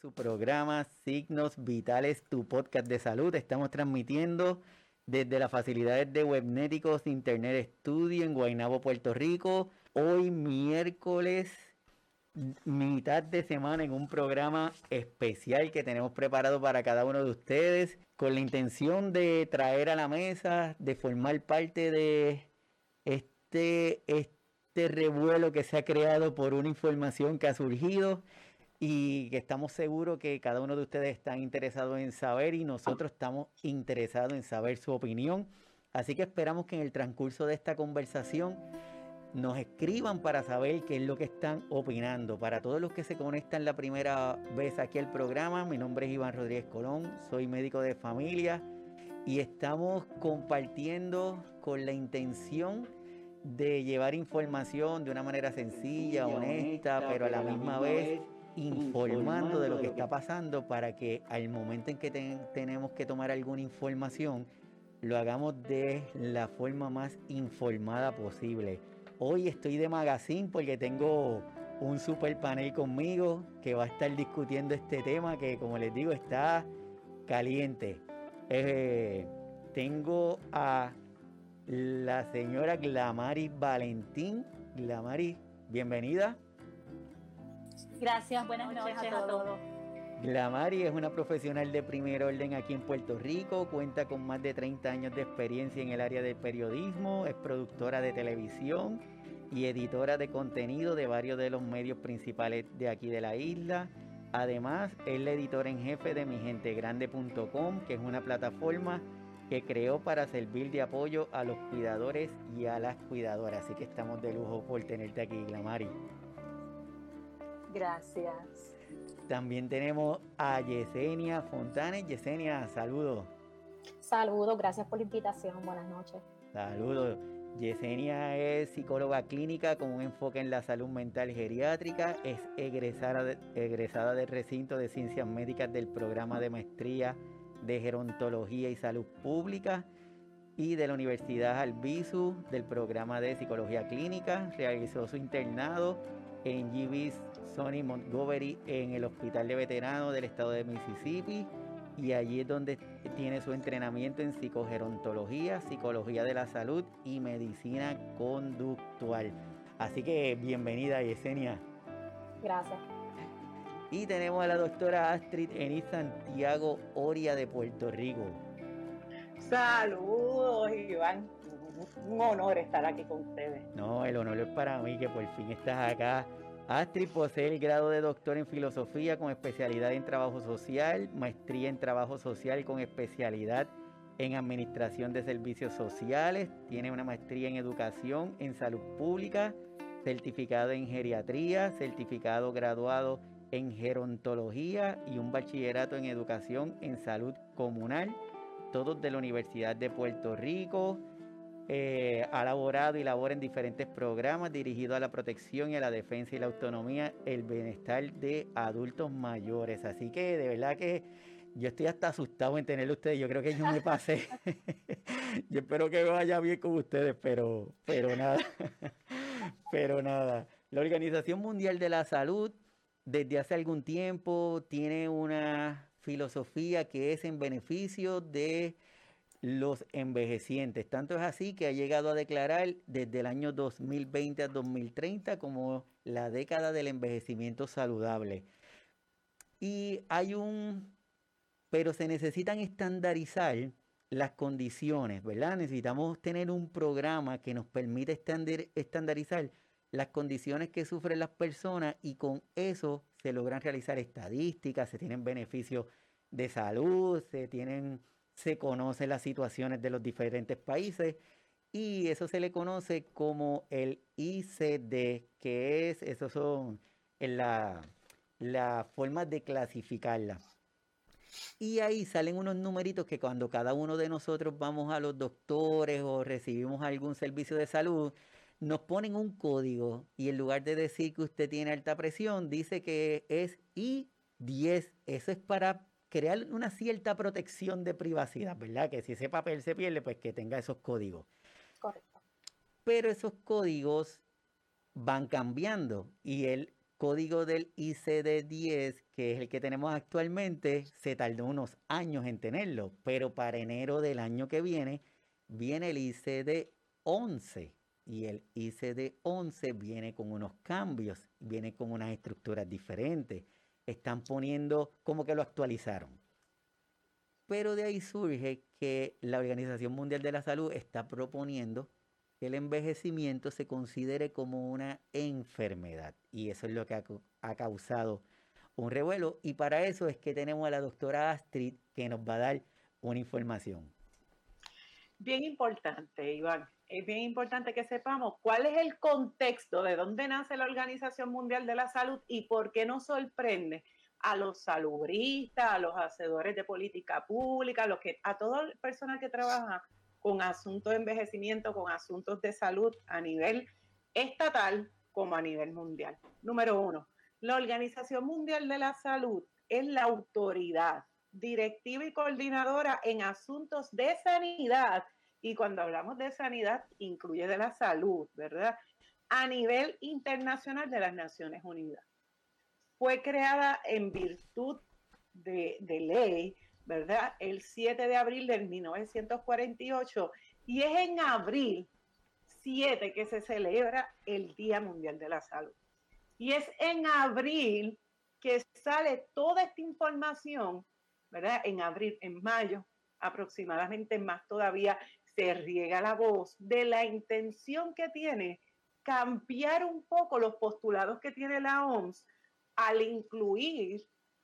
su programa Signos Vitales, tu podcast de salud. Estamos transmitiendo desde las facilidades de Webnéticos Internet Studio en Guaynabo, Puerto Rico. Hoy miércoles, mitad de semana en un programa especial que tenemos preparado para cada uno de ustedes con la intención de traer a la mesa, de formar parte de este, este revuelo que se ha creado por una información que ha surgido y que estamos seguros que cada uno de ustedes está interesado en saber y nosotros estamos interesados en saber su opinión. Así que esperamos que en el transcurso de esta conversación nos escriban para saber qué es lo que están opinando. Para todos los que se conectan la primera vez aquí al programa, mi nombre es Iván Rodríguez Colón, soy médico de familia y estamos compartiendo con la intención de llevar información de una manera sencilla, honesta, pero a la misma vez informando de lo que está pasando para que al momento en que tenemos que tomar alguna información, lo hagamos de la forma más informada posible. Hoy estoy de magazine porque tengo un super panel conmigo que va a estar discutiendo este tema que como les digo está caliente. Eh, tengo a la señora Glamari Valentín. Glamari, bienvenida. Gracias, buenas, noches, a todos. Glamari es una profesional de primer orden aquí en Puerto Rico, cuenta con más de 30 años de experiencia en el área del periodismo, es productora de televisión y editora de contenido de varios de los medios principales de aquí de la isla. Además, es la editora en jefe de migentegrande.com, que es una plataforma que creó para servir de apoyo a los cuidadores y a las cuidadoras. Así que estamos de lujo por tenerte aquí, Glamari. Gracias. También tenemos a Yesenia Fontanes. Yesenia, saludos. Saludos, gracias por la invitación. Buenas noches. Saludos. Yesenia es psicóloga clínica con un enfoque en la salud mental geriátrica. Es egresada, de, egresada del recinto de ciencias médicas del programa de maestría de gerontología y salud pública y de la Universidad Albizu del programa de psicología clínica. Realizó su internado en GB's Sonny Montgomery en el Hospital de Veteranos del estado de Mississippi y allí es donde tiene su entrenamiento en psicogerontología, psicología de la salud y medicina conductual. Así que bienvenida Yesenia. Gracias. Y tenemos a la doctora Astrid Enis Santiago Oria de Puerto Rico. Saludos Iván, un honor estar aquí con ustedes. No, el honor es para mí que por fin estás acá Astrid posee el grado de doctor en filosofía con especialidad en trabajo social, maestría en trabajo social con especialidad en administración de servicios sociales, tiene una maestría en educación en salud pública, certificado en geriatría, certificado graduado en gerontología y un bachillerato en educación en salud comunal, todos de la Universidad de Puerto Rico. Eh, ha elaborado y labora en diferentes programas dirigidos a la protección y a la defensa y la autonomía, el bienestar de adultos mayores. Así que de verdad que yo estoy hasta asustado en tenerlo ustedes. Yo creo que yo me pasé. yo espero que vaya bien con ustedes, pero, pero nada. pero nada. La Organización Mundial de la Salud desde hace algún tiempo tiene una filosofía que es en beneficio de los envejecientes. Tanto es así que ha llegado a declarar desde el año 2020 a 2030 como la década del envejecimiento saludable. Y hay un, pero se necesitan estandarizar las condiciones, ¿verdad? Necesitamos tener un programa que nos permita estandarizar las condiciones que sufren las personas y con eso se logran realizar estadísticas, se tienen beneficios de salud, se tienen se conocen las situaciones de los diferentes países y eso se le conoce como el ICD, que es, eso son la, la forma de clasificarla. Y ahí salen unos numeritos que cuando cada uno de nosotros vamos a los doctores o recibimos algún servicio de salud, nos ponen un código y en lugar de decir que usted tiene alta presión, dice que es I10. Eso es para crear una cierta protección de privacidad, ¿verdad? Que si ese papel se pierde, pues que tenga esos códigos. Correcto. Pero esos códigos van cambiando y el código del ICD-10, que es el que tenemos actualmente, se tardó unos años en tenerlo, pero para enero del año que viene viene el ICD-11 y el ICD-11 viene con unos cambios, viene con unas estructuras diferentes. Están poniendo como que lo actualizaron. Pero de ahí surge que la Organización Mundial de la Salud está proponiendo que el envejecimiento se considere como una enfermedad. Y eso es lo que ha, causado un revuelo. Y para eso es que tenemos a la doctora Astrid que nos va a dar una información. Bien importante, Iván. Es bien importante que sepamos cuál es el contexto de dónde nace la Organización Mundial de la Salud y por qué nos sorprende a los salubristas, a los hacedores de política pública, a, los que, a toda persona que trabaja con asuntos de envejecimiento, con asuntos de salud a nivel estatal como a nivel mundial. Número uno, la Organización Mundial de la Salud es la autoridad directiva y coordinadora en asuntos de sanidad. Y cuando hablamos de sanidad, incluye de la salud, ¿verdad? A nivel internacional de las Naciones Unidas. Fue creada en virtud de, de ley ¿verdad? El 7 de abril de 1948 y es en abril 7 que se celebra el Día Mundial de la Salud. Y es en abril que sale toda esta información, ¿verdad? En abril, en mayo, aproximadamente más todavía, se riega la voz de la intención que tiene cambiar un poco los postulados que tiene la OMS al incluir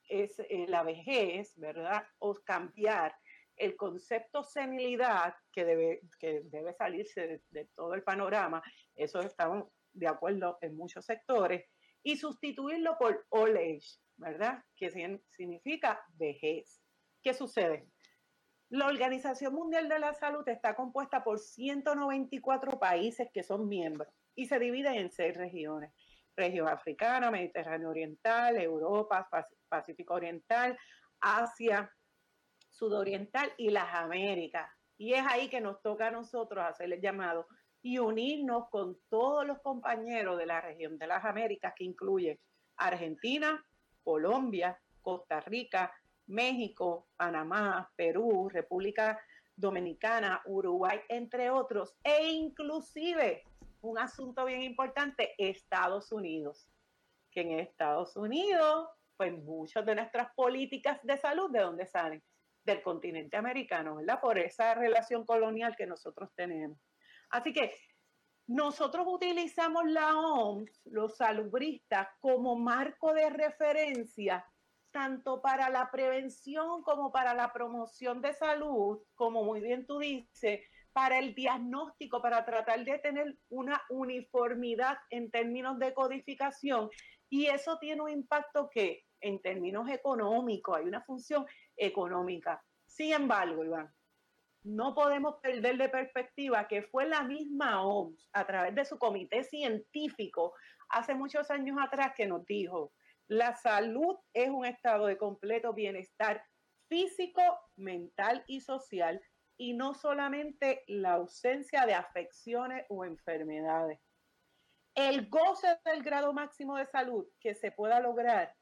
es eh, la vejez, ¿verdad? O cambiar el concepto senilidad que debe, que debe salirse de, todo el panorama, eso estamos de acuerdo en muchos sectores, y sustituirlo por old age, ¿verdad? Que significa vejez. ¿Qué sucede? La Organización Mundial de la Salud está compuesta por 194 países que son miembros y se divide en seis regiones región africana, Mediterráneo Oriental, Europa, Pacífico Oriental, Asia, Sudoriental y las Américas. Y es ahí que nos toca a nosotros hacer el llamado y unirnos con todos los compañeros de la región de las Américas, que incluyen Argentina, Colombia, Costa Rica, México, Panamá, Perú, República Dominicana, Uruguay, entre otros, e inclusive un asunto bien importante, Estados Unidos. Que en Estados Unidos, pues muchas de nuestras políticas de salud, ¿de dónde salen? Del continente americano, ¿verdad? Por esa relación colonial que nosotros tenemos. Así que nosotros utilizamos la OMS, los salubristas, como marco de referencia tanto para la prevención como para la promoción de salud, como muy bien tú dices, para el diagnóstico, para tratar de tener una uniformidad en términos de codificación. Y eso tiene un impacto que en términos económicos, hay una función económica. Sin embargo, Iván, no podemos perder de perspectiva que fue la misma OMS a través de su comité científico hace muchos años atrás que nos dijo, la salud es un estado de completo bienestar físico, mental y social y no solamente la ausencia de afecciones o enfermedades. El goce del grado máximo de salud que se pueda lograr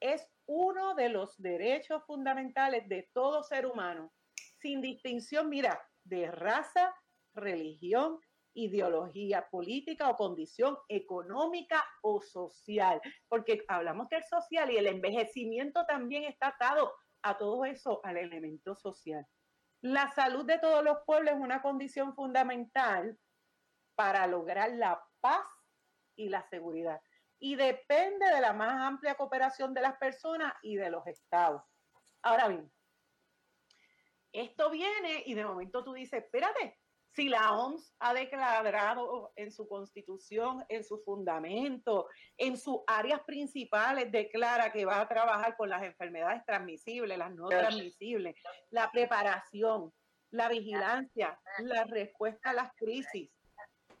es uno de los derechos fundamentales de todo ser humano, sin distinción, mira, de raza, religión, ideología política o condición económica o social, porque hablamos del social y el envejecimiento también está atado a todo eso, al elemento social. La salud de todos los pueblos es una condición fundamental para lograr la paz y la seguridad. Y depende de la más amplia cooperación de las personas y de los estados. Ahora bien, esto viene y de momento tú dices, espérate, si la OMS ha declarado en su constitución, en su fundamento, en sus áreas principales, declara que va a trabajar con las enfermedades transmisibles, las no transmisibles, la preparación, la vigilancia, la respuesta a las crisis.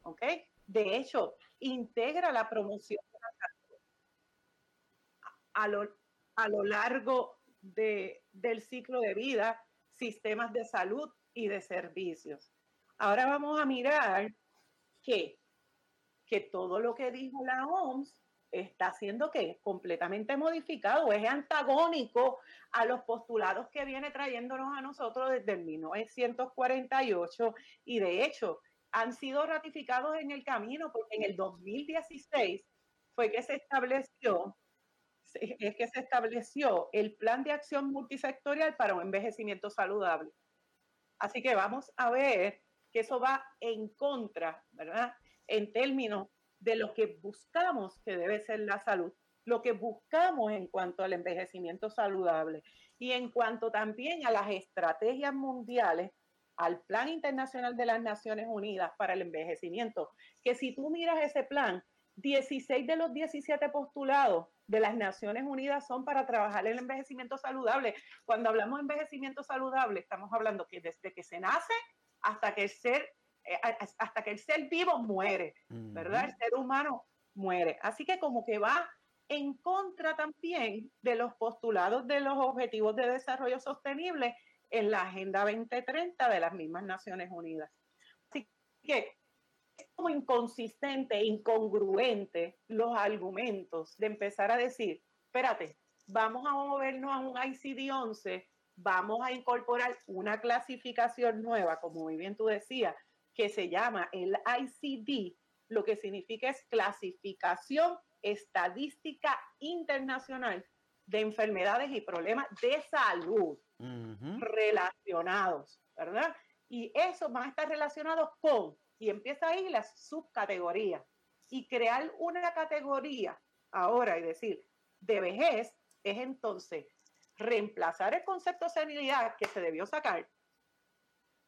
¿Ok? De hecho, integra la promoción de la salud a lo, a lo largo de, del ciclo de vida, sistemas de salud y de servicios. Ahora vamos a mirar que, que todo lo que dijo la OMS está siendo que completamente modificado, es antagónico a los postulados que viene trayéndonos a nosotros desde 1948 y de hecho han sido ratificados en el camino porque en el 2016 fue que se estableció es que se estableció el plan de acción multisectorial para un envejecimiento saludable. Así que vamos a ver que eso va en contra, ¿verdad? En términos de lo que buscamos que debe ser la salud, lo que buscamos en cuanto al envejecimiento saludable y en cuanto también a las estrategias mundiales, al Plan Internacional de las Naciones Unidas para el Envejecimiento, que si tú miras ese plan, 16 de los 17 postulados de las Naciones Unidas son para trabajar el envejecimiento saludable. Cuando hablamos de envejecimiento saludable, estamos hablando que desde que se nace hasta que el ser, eh, hasta que el ser vivo muere, ¿verdad? El ser humano muere. Así que como que va en contra también de los postulados de los objetivos de desarrollo sostenible en la Agenda 2030 de las mismas Naciones Unidas. Así que es como inconsistente, incongruente los argumentos de empezar a decir, espérate, vamos a movernos a un ICD-11, vamos a incorporar una clasificación nueva, como muy bien tú decías, que se llama el ICD, lo que significa es clasificación estadística internacional de enfermedades y problemas de salud relacionados, ¿verdad? Y eso va a estar relacionado con y empieza ahí las subcategorías. Y crear una categoría ahora y decir de vejez es entonces reemplazar el concepto de senilidad que se debió sacar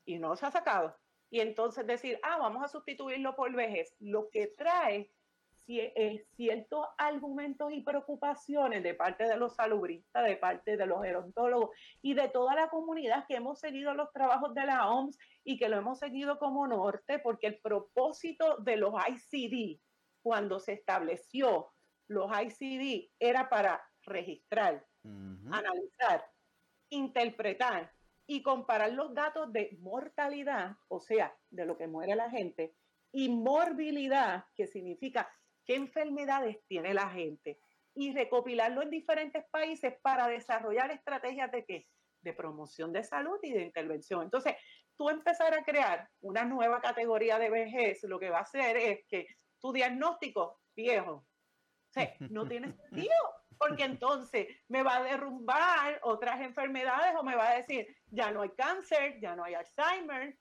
y no se ha sacado. Y entonces decir, ah, vamos a sustituirlo por vejez. Lo que trae ciertos argumentos y preocupaciones de parte de los salubristas, de parte de los gerontólogos y de toda la comunidad que hemos seguido los trabajos de la OMS y que lo hemos seguido como norte, porque el propósito de los ICD, cuando se estableció los ICD, era para registrar, analizar, interpretar y comparar los datos de mortalidad, o sea, de lo que muere la gente, y morbilidad, que significa qué enfermedades tiene la gente y recopilarlo en diferentes países para desarrollar estrategias de qué? De promoción de salud y de intervención. Entonces, tú empezar a crear una nueva categoría de vejez, lo que va a hacer es que tu diagnóstico, viejo, no tiene sentido, porque entonces me va a derrumbar otras enfermedades o me va a decir, ya no hay cáncer, ya no hay Alzheimer,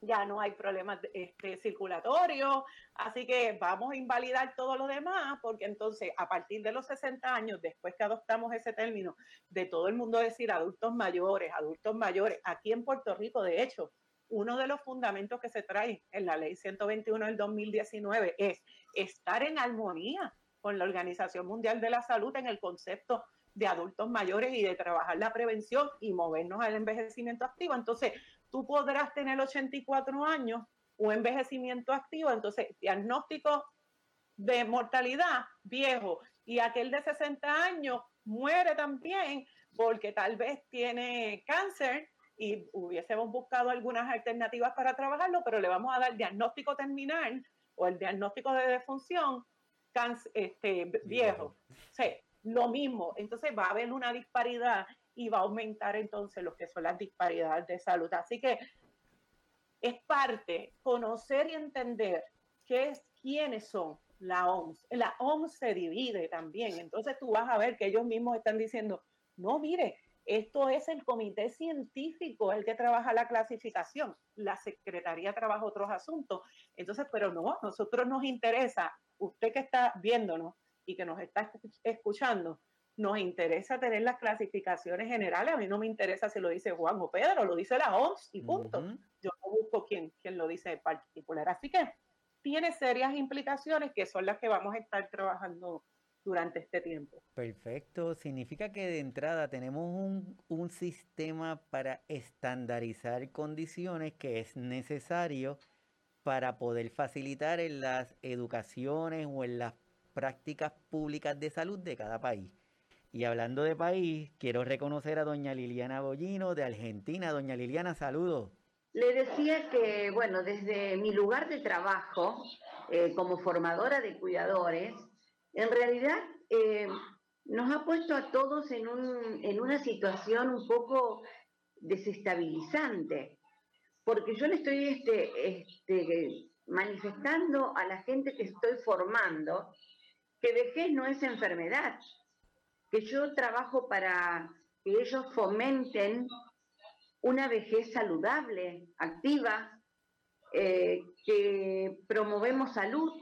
ya no hay problemas este, circulatorios, así que vamos a invalidar todo lo demás, porque entonces a partir de los 60 años, después que adoptamos ese término de todo el mundo decir adultos mayores, adultos mayores, aquí en Puerto Rico, de hecho, uno de los fundamentos que se trae en la ley 121 del 2019 es estar en armonía con la Organización Mundial de la Salud en el concepto de adultos mayores y de trabajar la prevención y movernos al envejecimiento activo. Entonces, tú podrás tener 84 años, un envejecimiento activo, entonces diagnóstico de mortalidad viejo y aquel de 60 años muere también porque tal vez tiene cáncer y hubiésemos buscado algunas alternativas para trabajarlo, pero le vamos a dar diagnóstico terminal o el diagnóstico de defunción este, viejo. Sí, lo mismo. Entonces va a haber una disparidad y va a aumentar entonces lo que son las disparidades de salud. Así que es parte conocer y entender qué es, quiénes son la OMS. La OMS se divide también, entonces tú vas a ver que ellos mismos están diciendo, no, mire, esto es el comité científico el que trabaja la clasificación, la secretaría trabaja otros asuntos. Entonces, pero no, a nosotros nos interesa, usted que está viéndonos y que nos está escuchando, nos interesa tener las clasificaciones generales. A mí no me interesa si lo dice Juan o Pedro, lo dice la OMS y punto. Yo no busco quién, quién lo dice en particular. Así que tiene serias implicaciones que son las que vamos a estar trabajando durante este tiempo. Perfecto. Significa que de entrada tenemos un, un sistema para estandarizar condiciones que es necesario para poder facilitar en las educaciones o en las prácticas públicas de salud de cada país. Y hablando de país, quiero reconocer a doña Liliana Bollino de Argentina. Doña Liliana, saludos. Le decía que, bueno, desde mi lugar de trabajo, eh, como formadora de cuidadores, en realidad eh, nos ha puesto a todos en, un, en una situación un poco desestabilizante, porque yo le estoy este, este, manifestando a la gente que estoy formando que vejez no es enfermedad, que yo trabajo para que ellos fomenten una vejez saludable, activa, eh, que promovemos salud.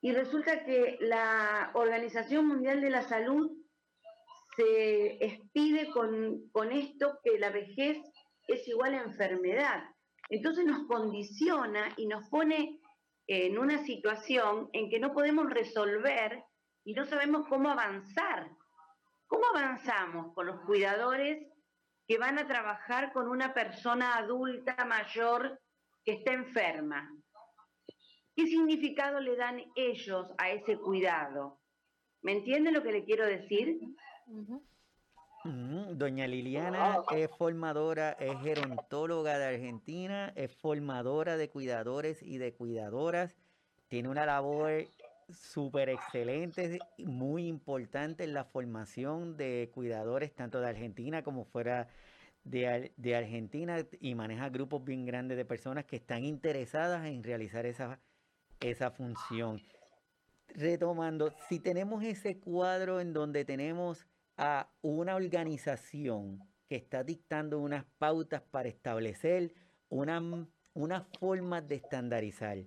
Y resulta que la Organización Mundial de la Salud se expide con, con esto que la vejez es igual a enfermedad. Entonces nos condiciona y nos pone en una situación en que no podemos resolver y no sabemos cómo avanzar. ¿Cómo avanzamos con los cuidadores que van a trabajar con una persona adulta mayor que está enferma? ¿Qué significado le dan ellos a ese cuidado? ¿Me entiende lo que le quiero decir? Doña Liliana es formadora, es gerontóloga de Argentina, es formadora de cuidadores y de cuidadoras. Tiene una labor súper excelente, muy importante en la formación de cuidadores, tanto de Argentina como fuera de, de, Argentina, y maneja grupos bien grandes de personas que están interesadas en realizar esa, esa función. Retomando, si tenemos ese cuadro en donde tenemos a una organización que está dictando unas pautas para establecer una, una forma de estandarizar.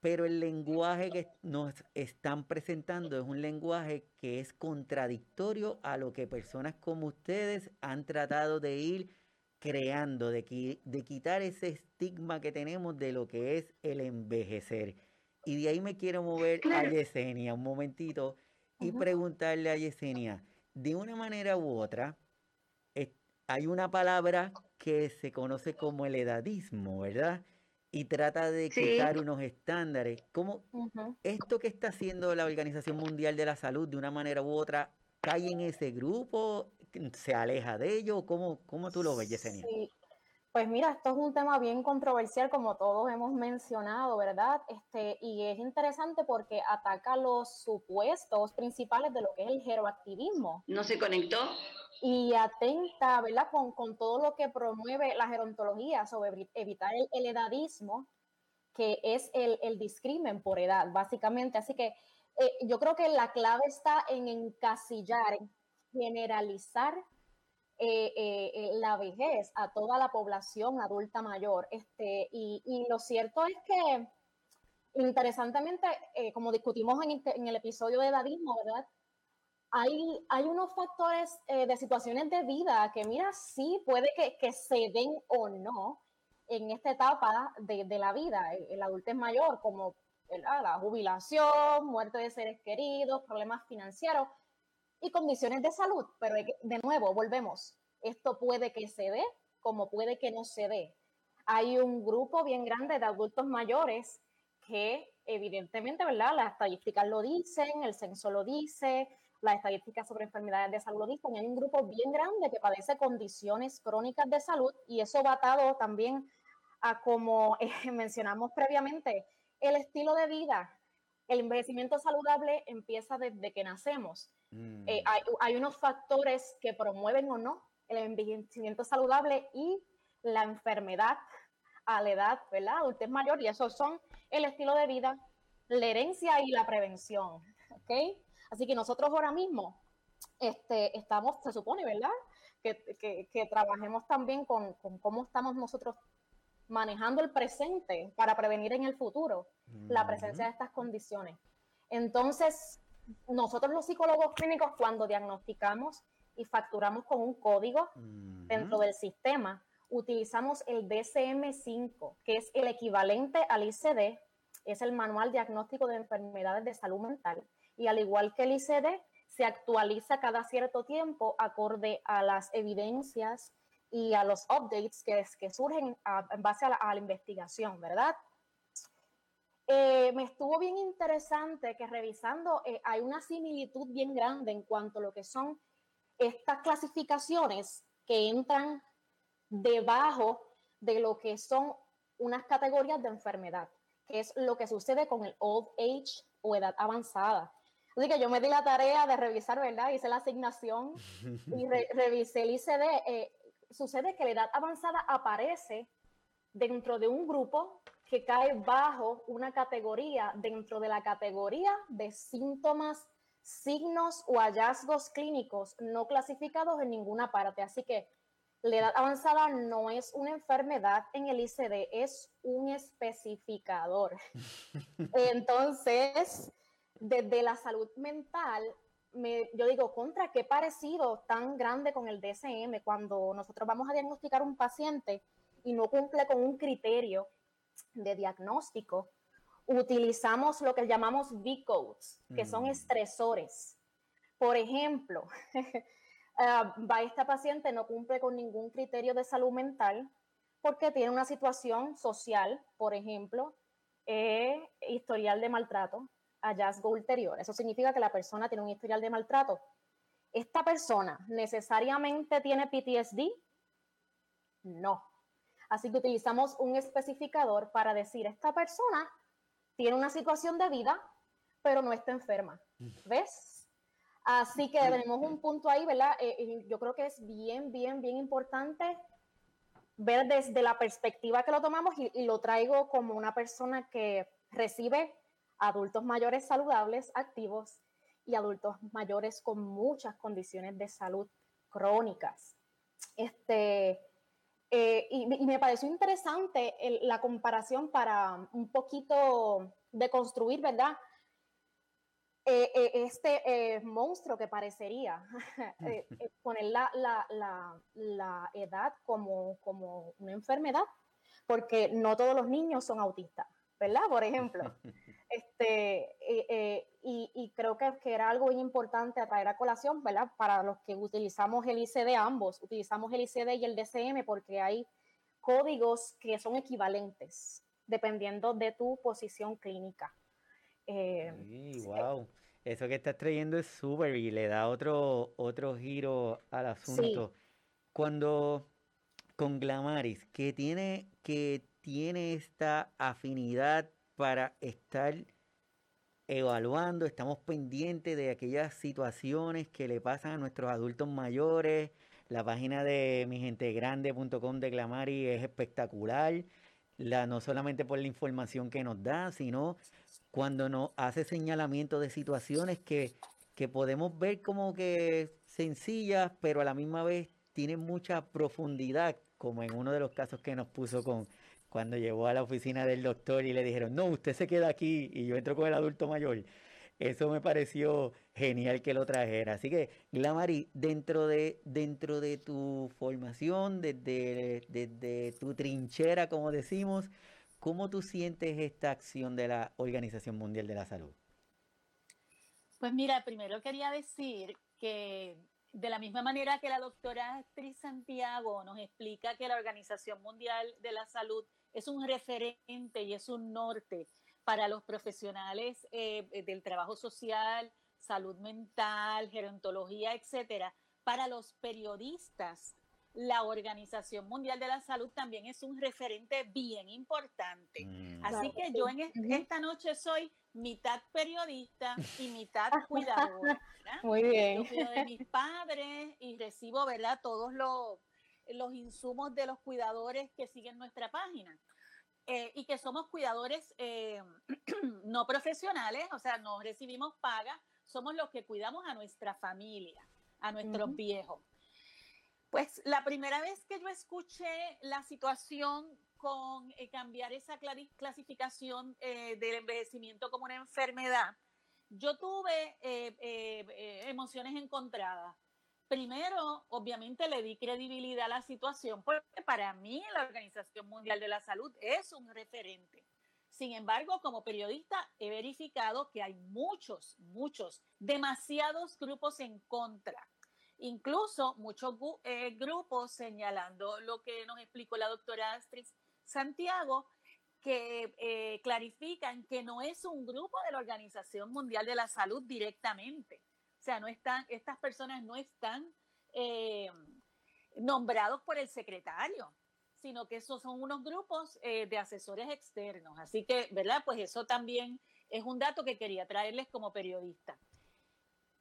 Pero el lenguaje que nos están presentando es un lenguaje que es contradictorio a lo que personas como ustedes han tratado de ir creando, de, de quitar ese estigma que tenemos de lo que es el envejecer. Y de ahí me quiero mover a Yesenia un momentito y preguntarle a Yesenia, de una manera u otra, hay una palabra que se conoce como el edadismo, ¿verdad? Y trata de quitar unos estándares. ¿Cómo esto que está haciendo la Organización Mundial de la Salud de una manera u otra cae en ese grupo? ¿Se aleja de ello? ¿Cómo, cómo tú lo ves, Yesenia? Sí. Pues mira, esto es un tema bien controversial, como todos hemos mencionado, ¿verdad? Este, y es interesante porque ataca los supuestos principales de lo que es el geroactivismo. ¿No se conectó? Y atenta, ¿verdad? Con, con todo lo que promueve la gerontología sobre evitar el, edadismo, que es el, el, discrimen por edad, básicamente. Así que eh, yo creo que la clave está en encasillar, generalizar eh, eh, eh, la vejez a toda la población adulta mayor. Este, y, y lo cierto es que, interesantemente, como discutimos en, en, el episodio de edadismo, ¿verdad? Hay, hay unos factores de situaciones de vida que, mira, sí puede que, que se den o no en esta etapa de, de la vida, el, adulto es mayor, como la jubilación, muerte de seres queridos, problemas financieros, y condiciones de salud. Pero de nuevo, volvemos. Esto puede que se dé como puede que no se dé. Hay un grupo bien grande de adultos mayores que evidentemente, ¿verdad? Las estadísticas lo dicen, el censo lo dice, las estadísticas sobre enfermedades de salud lo dicen. Hay un grupo bien grande que padece condiciones crónicas de salud y eso va atado también a, como eh, mencionamos previamente, el estilo de vida. El envejecimiento saludable empieza desde que nacemos. Mm. Eh, hay, unos factores que promueven o no el envejecimiento saludable y la enfermedad a la edad, ¿verdad? Adultez mayor, y esos son el estilo de vida, la herencia y la prevención, ¿ok? Así que nosotros ahora mismo este, estamos, se supone, ¿verdad? Que, que, trabajemos también con, con, cómo estamos nosotros manejando el presente para prevenir en el futuro la presencia de estas condiciones. Entonces, nosotros los psicólogos clínicos cuando diagnosticamos y facturamos con un código dentro del sistema, utilizamos el DCM5, que es el equivalente al ICD, es el Manual Diagnóstico de Enfermedades de Salud Mental. Y al igual que el ICD, se actualiza cada cierto tiempo acorde a las evidencias y a los updates que, que surgen en base a la investigación, ¿verdad? Eh, me estuvo bien interesante que revisando eh, hay una similitud bien grande en cuanto a lo que son estas clasificaciones que entran debajo de lo que son unas categorías de enfermedad, que es lo que sucede con el old age o edad avanzada. Así que yo me di la tarea de revisar, ¿verdad? Hice la asignación y revisé el ICD. Eh, sucede que la edad avanzada aparece dentro de un grupo que cae bajo una categoría dentro de la categoría de síntomas, signos o hallazgos clínicos no clasificados en ninguna parte. Así que la edad avanzada no es una enfermedad en el ICD, es un especificador. Entonces, desde la salud mental, me, yo digo, contra qué parecido tan grande con el DSM cuando nosotros vamos a diagnosticar un paciente y no cumple con un criterio de diagnóstico, utilizamos lo que llamamos V-codes, que son mm. estresores. Por ejemplo, ah, va esta paciente no cumple con ningún criterio de salud mental porque tiene una situación social, por ejemplo, eh, historial de maltrato, hallazgo ulterior. Eso significa que la persona tiene un historial de maltrato. ¿Esta persona necesariamente tiene PTSD? No. Así que utilizamos un especificador para decir, esta persona tiene una situación de vida, pero no está enferma. ¿Ves? Así que tenemos un punto ahí, ¿verdad? Eh, eh, yo creo que es bien, bien, bien importante ver desde la perspectiva que lo tomamos y, y lo traigo como una persona que recibe adultos mayores saludables, activos y adultos mayores con muchas condiciones de salud crónicas. Este, eh, y, me pareció interesante la comparación para un poquito de construir, ¿verdad? Eh, eh, este monstruo que parecería poner la, la, la, edad como, como una enfermedad, porque no todos los niños son autistas, ¿verdad? Por ejemplo. Este, eh, eh, y, creo que, que, era algo importante a traer a colación, ¿verdad? Para los que utilizamos el ICD ambos, utilizamos el ICD y el DCM porque hay códigos que son equivalentes dependiendo de tu posición clínica. Eh, sí, wow. Eso que estás trayendo es súper y le da otro, otro giro al asunto. Cuando con Glamaris, que tiene, que tiene esta afinidad para estar evaluando, estamos pendientes de aquellas situaciones que le pasan a nuestros adultos mayores. La página de migentegrande.com de Glamari es espectacular, la, no solamente por la información que nos da, sino cuando nos hace señalamiento de situaciones que, que podemos ver como que sencillas, pero a la misma vez tienen mucha profundidad, como en uno de los casos que nos puso con, cuando llegó a la oficina del doctor y le dijeron, no, usted se queda aquí y yo entro con el adulto mayor. Eso me pareció genial que lo trajera. Así que, Glamari, dentro de, dentro de tu formación, desde, desde tu trinchera, como decimos, ¿cómo tú sientes esta acción de la Organización Mundial de la Salud? Pues mira, primero quería decir que de la misma manera que la doctora Astrid Santiago nos explica que la Organización Mundial de la Salud es un referente y es un norte para los profesionales eh, eh, del trabajo social, salud mental, gerontología, etcétera. Para los periodistas, la Organización Mundial de la Salud también es un referente bien importante. Mm. Así que yo en esta noche soy mitad periodista y mitad cuidadora. Muy bien. Yo cuido de mis padres y recibo, ¿verdad? Todos los los insumos de los cuidadores que siguen nuestra página. Eh, y que somos cuidadores eh, no profesionales, o sea, no recibimos paga, somos los que cuidamos a nuestra familia, a nuestros viejos. Pues la primera vez que yo escuché la situación con eh, cambiar esa clasificación del envejecimiento como una enfermedad, yo tuve emociones encontradas primero, obviamente le di credibilidad a la situación porque para mí la Organización Mundial de la Salud es un referente. Sin embargo, como periodista he verificado que hay muchos, muchos, demasiados grupos en contra. Incluso muchos eh, grupos señalando lo que nos explicó la doctora Astrid Santiago, que eh, clarifican que no es un grupo de la Organización Mundial de la Salud directamente sea, no están, estas personas no están eh, nombrados por el secretario, sino que esos son unos grupos eh, de asesores externos. Así que, ¿verdad? Pues eso también es un dato que quería traerles como periodista.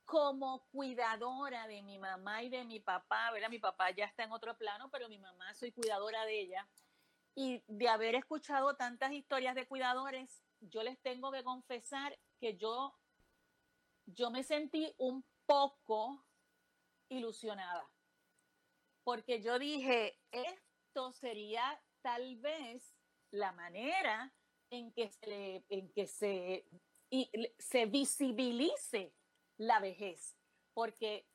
como cuidadora de mi mamá y de mi papá, ¿verdad? Mi papá ya está en otro plano, pero mi mamá soy cuidadora de ella. Y de haber escuchado tantas historias de cuidadores, yo les tengo que confesar que yo, yo me sentí un poco ilusionada, porque yo dije, esto sería tal vez la manera en que se, en que se, se visibilice la vejez, porque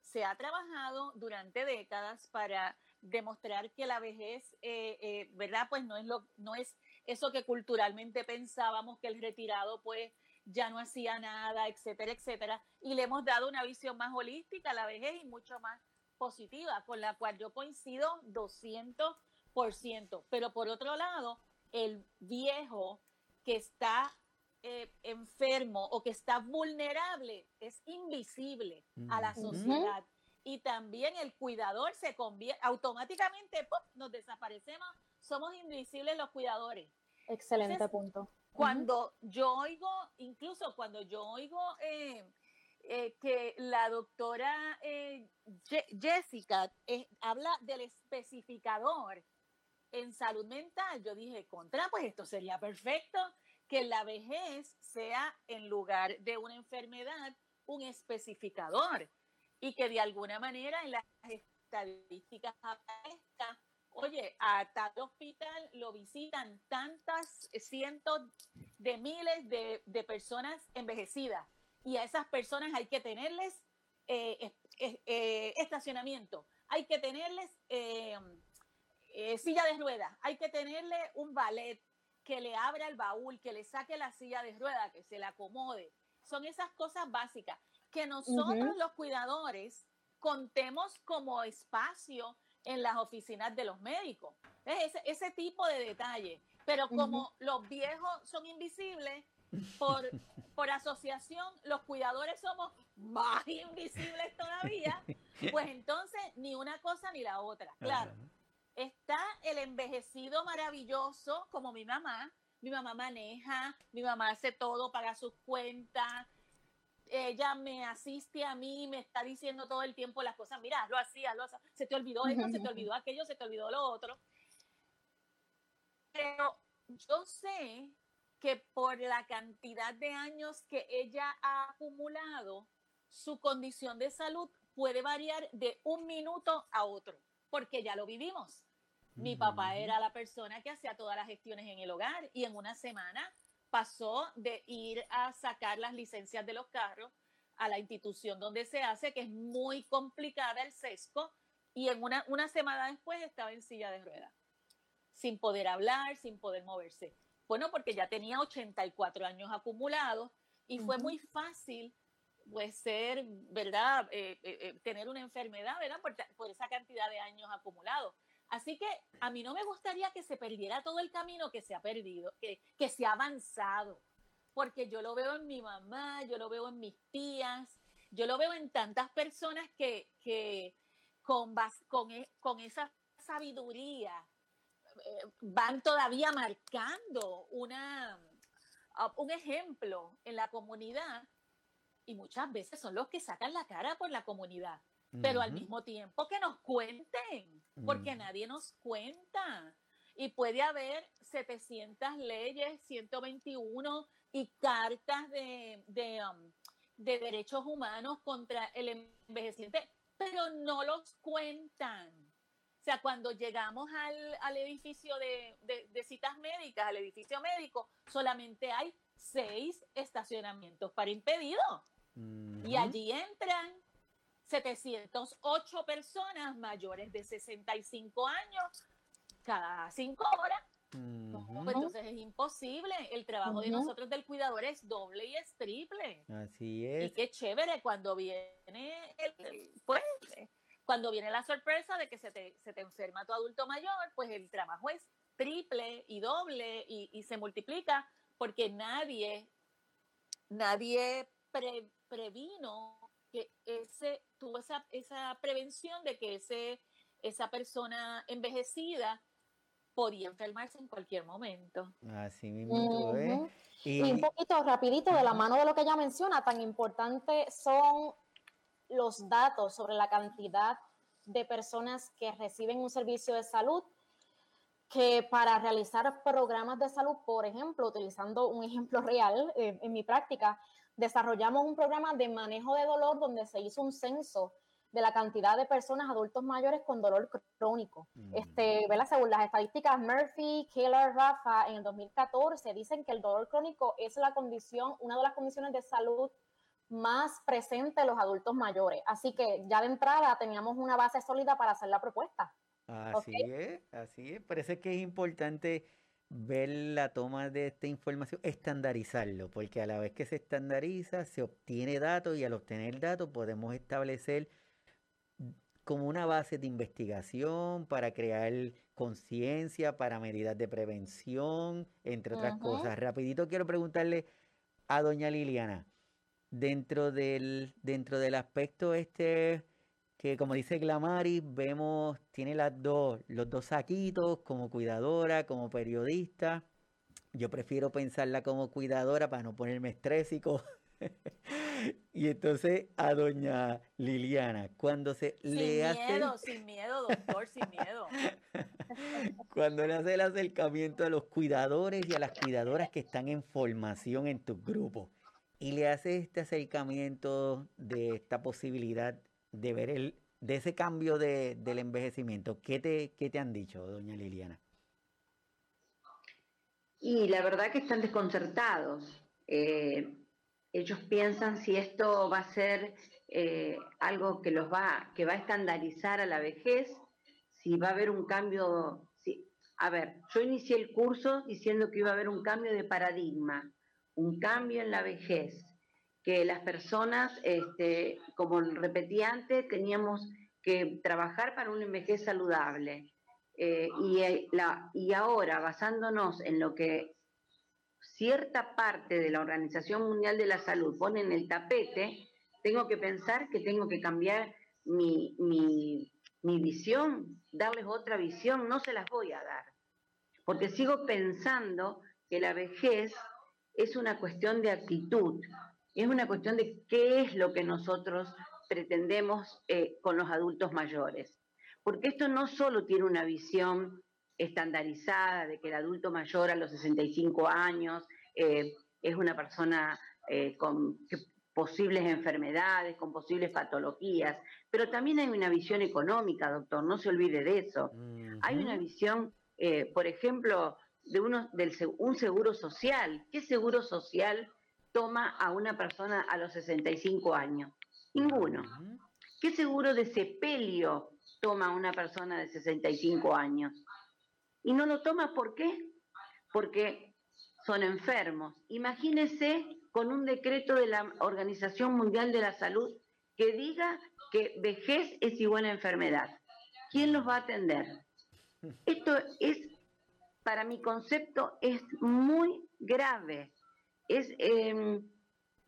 se ha trabajado durante décadas para demostrar que la vejez, eh, eh, ¿verdad? Pues no es, no es eso que culturalmente pensábamos que el retirado pues ya no hacía nada, etcétera, etcétera. Y le hemos dado una visión más holística a la vejez y mucho más positiva, con la cual yo coincido 200%. Pero por otro lado, el viejo que está eh, enfermo o que está vulnerable es invisible a la sociedad. Y también el cuidador se convierte, automáticamente nos desaparecemos, somos invisibles los cuidadores. Excelente punto. Cuando yo oigo, incluso cuando yo oigo eh, eh, que la doctora Jessica habla del especificador en salud mental, yo dije, contra, pues esto sería perfecto que la vejez sea en lugar de una enfermedad un especificador y que de alguna manera en las estadísticas oye, a tal hospital lo visitan tantas cientos de miles de, personas envejecidas. Y a esas personas hay que tenerles eh, eh, estacionamiento, hay que tenerles eh, silla de ruedas, hay que tenerle un ballet, que le abra el baúl, que le saque la silla de rueda, que se la acomode. Son esas cosas básicas. Que nosotros los cuidadores contemos como espacio en las oficinas de los médicos. Ese, ese tipo de detalle. Pero como los viejos son invisibles, por, por asociación, los cuidadores somos más invisibles todavía, pues entonces ni una cosa ni la otra. Claro, está el envejecido maravilloso como mi mamá. Mi mamá maneja, mi mamá hace todo, paga sus cuentas, ella me asiste a mí, me está diciendo todo el tiempo las cosas, mira, lo hacía, lo hacía, se te olvidó esto, se te olvidó aquello, se te olvidó lo otro. Pero yo sé que por la cantidad de años que ella ha acumulado, su condición de salud puede variar de un minuto a otro, porque ya lo vivimos. Mi papá era la persona que hacía todas las gestiones en el hogar y en una semana pasó de ir a sacar las licencias de los carros a la institución donde se hace, que es muy complicada el sesco, y en una, una semana después estaba en silla de ruedas, sin poder hablar, sin poder moverse. Bueno, porque ya tenía 84 años acumulados y fue muy fácil pues ser, ¿verdad? Eh, eh, eh, tener una enfermedad, ¿verdad? Por, por, esa cantidad de años acumulados. Así que a mí no me gustaría que se perdiera todo el camino que se ha perdido, que, que se ha avanzado, porque yo lo veo en mi mamá, yo lo veo en mis tías, yo lo veo en tantas personas que, que con, con, e, con esa sabiduría eh, van todavía marcando una, un ejemplo en la comunidad y muchas veces son los que sacan la cara por la comunidad pero al mismo tiempo que nos cuenten, porque mm. nadie nos cuenta. Y puede haber 700 leyes, 121 y cartas de, de, um, de derechos humanos contra el envejeciente, pero no los cuentan. O sea, cuando llegamos al, al edificio de, de, citas médicas, al edificio médico, solamente hay seis estacionamientos para impedidos. Y allí entran 708 personas mayores de 65 años cada cinco horas. Pues entonces es imposible. El trabajo de nosotros del cuidador es doble y es triple. Así es. Y qué chévere cuando viene el, pues, cuando viene la sorpresa de que se te, se te, enferma tu adulto mayor, pues el trabajo es triple y doble y, se multiplica porque nadie, nadie previno que ese tuvo esa, esa prevención de que ese, esa persona envejecida podía enfermarse en cualquier momento. Así mismo, Y, un poquito rapidito, de la mano de lo que ella menciona, tan importante son los datos sobre la cantidad de personas que reciben un servicio de salud, que para realizar programas de salud, por ejemplo, utilizando un ejemplo real eh, en mi práctica, desarrollamos un programa de manejo de dolor donde se hizo un censo de la cantidad de personas adultos mayores con dolor crónico. Mm. Este, Según las estadísticas Murphy, Keller, Rafa, en el 2014 dicen que el dolor crónico es la condición, una de las condiciones de salud más presente en los adultos mayores. Así que ya de entrada teníamos una base sólida para hacer la propuesta. Así es, así es. Parece que es importante ver la toma de esta información, estandarizarlo, porque a la vez que se estandariza, se obtiene datos y al obtener datos podemos establecer como una base de investigación para crear conciencia, para medidas de prevención, entre otras cosas. Rapidito quiero preguntarle a doña Liliana, dentro del, dentro del aspecto este que como dice Glamaris, vemos, tiene las dos, los dos saquitos como cuidadora, como periodista. Yo prefiero pensarla como cuidadora para no ponerme estrésico. y entonces a doña Liliana, cuando se le hace... Sin miedo, sin miedo, doctor, sin miedo. cuando le hace el acercamiento a los cuidadores y a las cuidadoras que están en formación en tu grupo y le hace este acercamiento de esta posibilidad de ver el, de ese cambio de, del envejecimiento, ¿qué te, ¿qué te han dicho, doña Liliana? Y la verdad que están desconcertados. Eh, ellos piensan si esto va a ser eh, algo que los va, que va a estandarizar a la vejez, si va a haber un cambio. A ver, yo inicié el curso diciendo que iba a haber un cambio de paradigma, un cambio en la vejez, que las personas, este, como repetí antes, teníamos que trabajar para una vejez saludable. Eh, y, eh, la, y ahora, basándonos en lo que cierta parte de la Organización Mundial de la Salud pone en el tapete, tengo que pensar que tengo que cambiar mi, visión, darles otra visión, no se las voy a dar, porque sigo pensando que la vejez es una cuestión de actitud, es una cuestión de qué es lo que nosotros pretendemos eh, con los adultos mayores. Porque esto no solo tiene una visión estandarizada de que el adulto mayor a los 65 años eh, es una persona eh, con posibles enfermedades, con posibles patologías, pero también hay una visión económica, doctor, no se olvide de eso. Hay una visión, por ejemplo, de uno, del, un seguro social. ¿Qué seguro social toma a una persona a los 65 años? Ninguno. ¿Qué seguro de sepelio toma a una persona de 65 años? Y no lo toma ¿por qué? Porque son enfermos. Imagínese con un decreto de la Organización Mundial de la Salud que diga que vejez es igual a enfermedad. ¿Quién los va a atender? Esto es, para mi concepto, es muy grave. Em,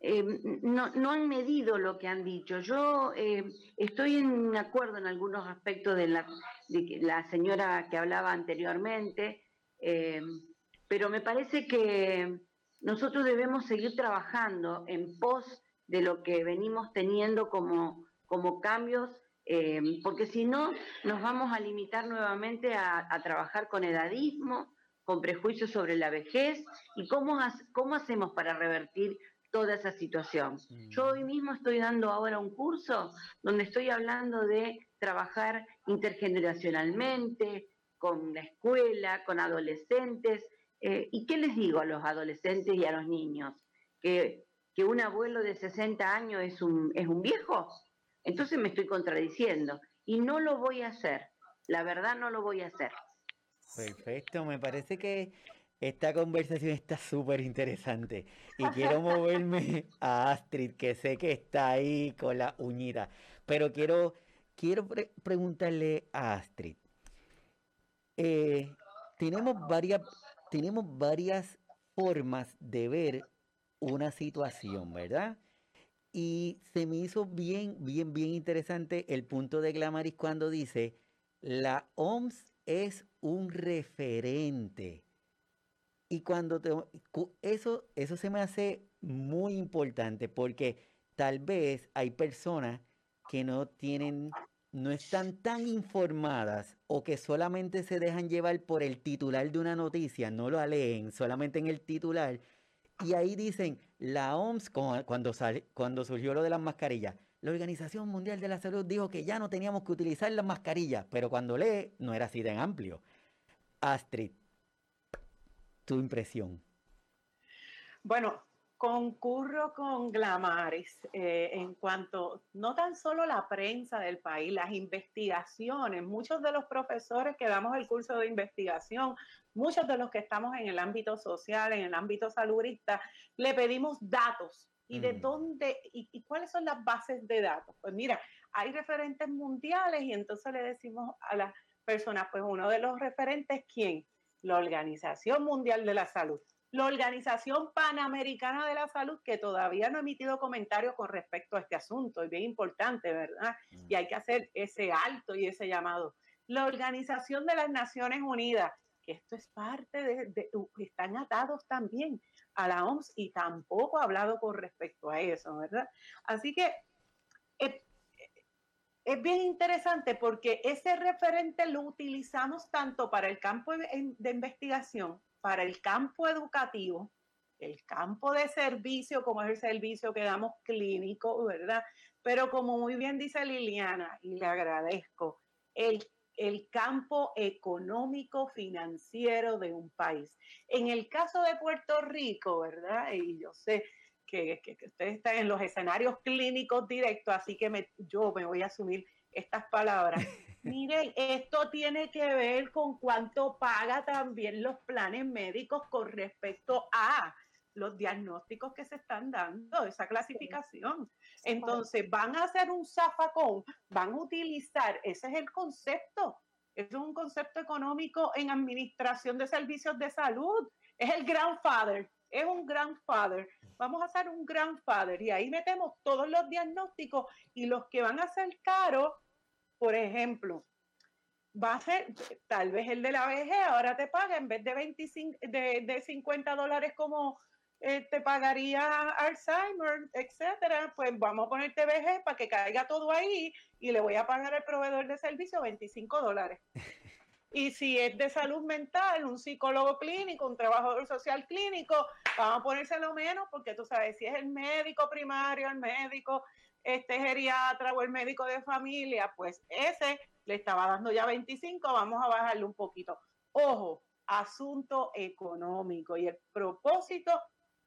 em, no, han medido lo que han dicho. Yo em, estoy en acuerdo en algunos aspectos de la, señora que hablaba anteriormente, pero me parece que nosotros debemos seguir trabajando en pos de lo que venimos teniendo como, cambios, porque si no nos vamos a limitar nuevamente a, trabajar con edadismo, con prejuicios sobre la vejez y cómo, cómo hacemos para revertir toda esa situación. Yo hoy mismo estoy dando ahora un curso donde estoy hablando de trabajar intergeneracionalmente, con la escuela, con adolescentes, eh, ¿Y qué les digo a los adolescentes y a los niños? ¿Que, que un abuelo de 60 años es un, es un viejo? Entonces me estoy contradiciendo y no lo voy a hacer. La verdad no lo voy a hacer. Perfecto, me parece que esta conversación está súper interesante y quiero moverme a Astrid, que sé que está ahí con la uñita, pero quiero, quiero preguntarle a Astrid. Eh, tenemos varias tenemos varias formas de ver una situación, ¿verdad? Y se me hizo bien, bien, bien interesante el punto de Glamaris cuando dice, la OMS es un referente. Y cuando te, eso, eso se me hace muy importante porque tal vez hay personas que no tienen, no están tan informadas o que solamente se dejan llevar por el titular de una noticia, no lo leen, solamente en el titular. Y ahí dicen, la OMS, cuando, sale, cuando surgió lo de las mascarillas, la Organización Mundial de la Salud dijo que ya no teníamos que utilizar las mascarillas, pero cuando lee no era así tan amplio. Astrid, tu impresión. Bueno, concurro con Glamaris eh, en cuanto, no tan solo la prensa del país, las investigaciones, muchos de los profesores que damos el curso de investigación, muchos de los que estamos en el ámbito social, en el ámbito saludista, le pedimos datos. ¿Y de dónde? Y, y, cuáles son las bases de datos? Pues mira, hay referentes mundiales y entonces le decimos a las personas, pues uno de los referentes, ¿quién? La Organización Mundial de la Salud la Organización Panamericana de la Salud, que todavía no ha emitido comentarios con respecto a este asunto, es bien importante, ¿verdad? Mm. Y hay que hacer ese alto y ese llamado. La Organización de las Naciones Unidas, que esto es parte de, están atados también a la OMS y tampoco ha hablado con respecto a eso, ¿verdad? Así que es, es bien interesante porque ese referente lo utilizamos tanto para el campo de investigación para el campo educativo, el campo de servicio, como es el servicio que damos clínico, ¿verdad? Pero como muy bien dice Liliana, y le agradezco, el, el campo económico financiero de un país. En el caso de Puerto Rico, ¿verdad? Y yo sé que, que, ustedes están en los escenarios clínicos directos, así que me, yo me voy a asumir estas palabras. Miren, esto tiene que ver con cuánto paga también los planes médicos con respecto a los diagnósticos que se están dando, esa clasificación. Entonces, van a hacer un zafacón, van a utilizar, ese es el concepto, es un concepto económico en administración de servicios de salud, es el grandfather, es un grandfather. Vamos a hacer un grandfather y ahí metemos todos los diagnósticos y los que van a ser caros por ejemplo, va a ser, tal vez el de la vejez ahora te paga en vez de, 25, de, 50 dólares como eh, te pagaría Alzheimer, etcétera, pues vamos a ponerte vejez para que caiga todo ahí y le voy a pagar al proveedor de servicio 25 dólares. Y si es de salud mental, un psicólogo clínico, un trabajador social clínico, vamos a ponérselo menos porque tú sabes, si es el médico primario, el médico este geriatra o el médico de familia, pues ese le estaba dando ya 25, vamos a bajarle un poquito. Ojo, asunto económico y el propósito